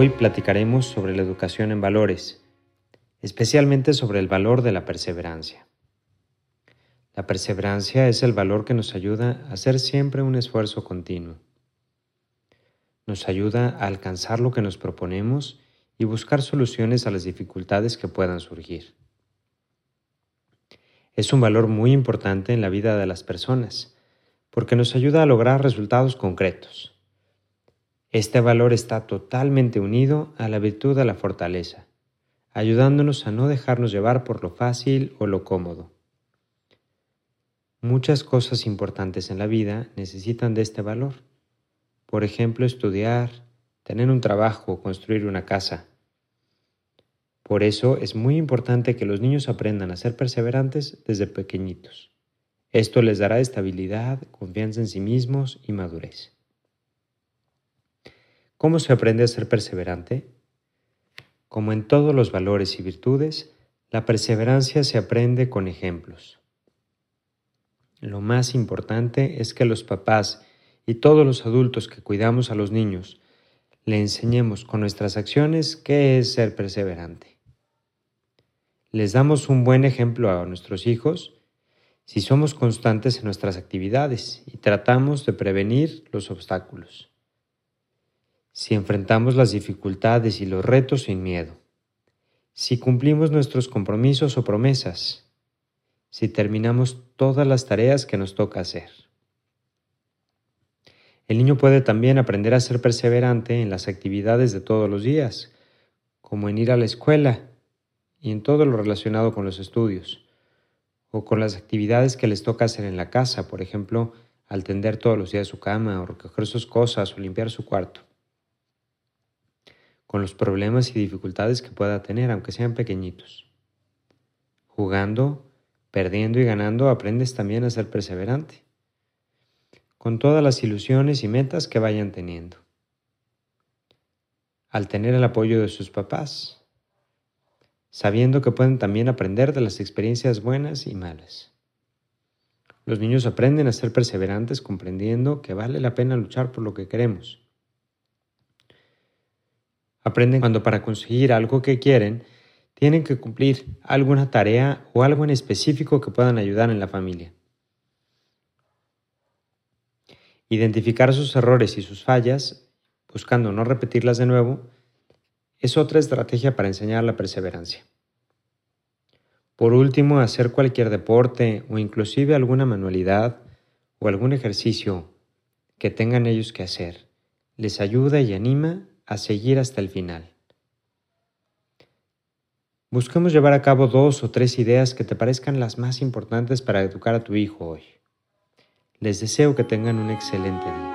Hoy platicaremos sobre la educación en valores, especialmente sobre el valor de la perseverancia. La perseverancia es el valor que nos ayuda a hacer siempre un esfuerzo continuo. Nos ayuda a alcanzar lo que nos proponemos y buscar soluciones a las dificultades que puedan surgir. Es un valor muy importante en la vida de las personas, porque nos ayuda a lograr resultados concretos. Este valor está totalmente unido a la virtud de la fortaleza, ayudándonos a no dejarnos llevar por lo fácil o lo cómodo. Muchas cosas importantes en la vida necesitan de este valor. Por ejemplo, estudiar, tener un trabajo, construir una casa. Por eso es muy importante que los niños aprendan a ser perseverantes desde pequeñitos. Esto les dará estabilidad, confianza en sí mismos y madurez. ¿Cómo se aprende a ser perseverante? Como en todos los valores y virtudes, la perseverancia se aprende con ejemplos. Lo más importante es que los papás y todos los adultos que cuidamos a los niños le enseñemos con nuestras acciones qué es ser perseverante. Les damos un buen ejemplo a nuestros hijos si somos constantes en nuestras actividades y tratamos de prevenir los obstáculos. Si enfrentamos las dificultades y los retos sin miedo. Si cumplimos nuestros compromisos o promesas si terminamos todas las tareas que nos toca hacer. El niño puede también aprender a ser perseverante en las actividades de todos los días, como en ir a la escuela y en todo lo relacionado con los estudios, o con las actividades que les toca hacer en la casa, por ejemplo, al tender todos los días su cama, o recoger sus cosas, o limpiar su cuarto, con los problemas y dificultades que pueda tener, aunque sean pequeñitos. Jugando, Perdiendo y ganando aprendes también a ser perseverante, con todas las ilusiones y metas que vayan teniendo. Al tener el apoyo de sus papás, sabiendo que pueden también aprender de las experiencias buenas y malas. Los niños aprenden a ser perseverantes comprendiendo que vale la pena luchar por lo que queremos. Aprenden cuando para conseguir algo que quieren tienen que cumplir alguna tarea o algo en específico que puedan ayudar en la familia. Identificar sus errores y sus fallas, buscando no repetirlas de nuevo, es otra estrategia para enseñar la perseverancia. Por último, hacer cualquier deporte o inclusive alguna manualidad o algún ejercicio que tengan ellos que hacer les ayuda y anima a seguir hasta el final. Busquemos llevar a cabo dos o tres ideas que te parezcan las más importantes para educar a tu hijo hoy. Les deseo que tengan un excelente día.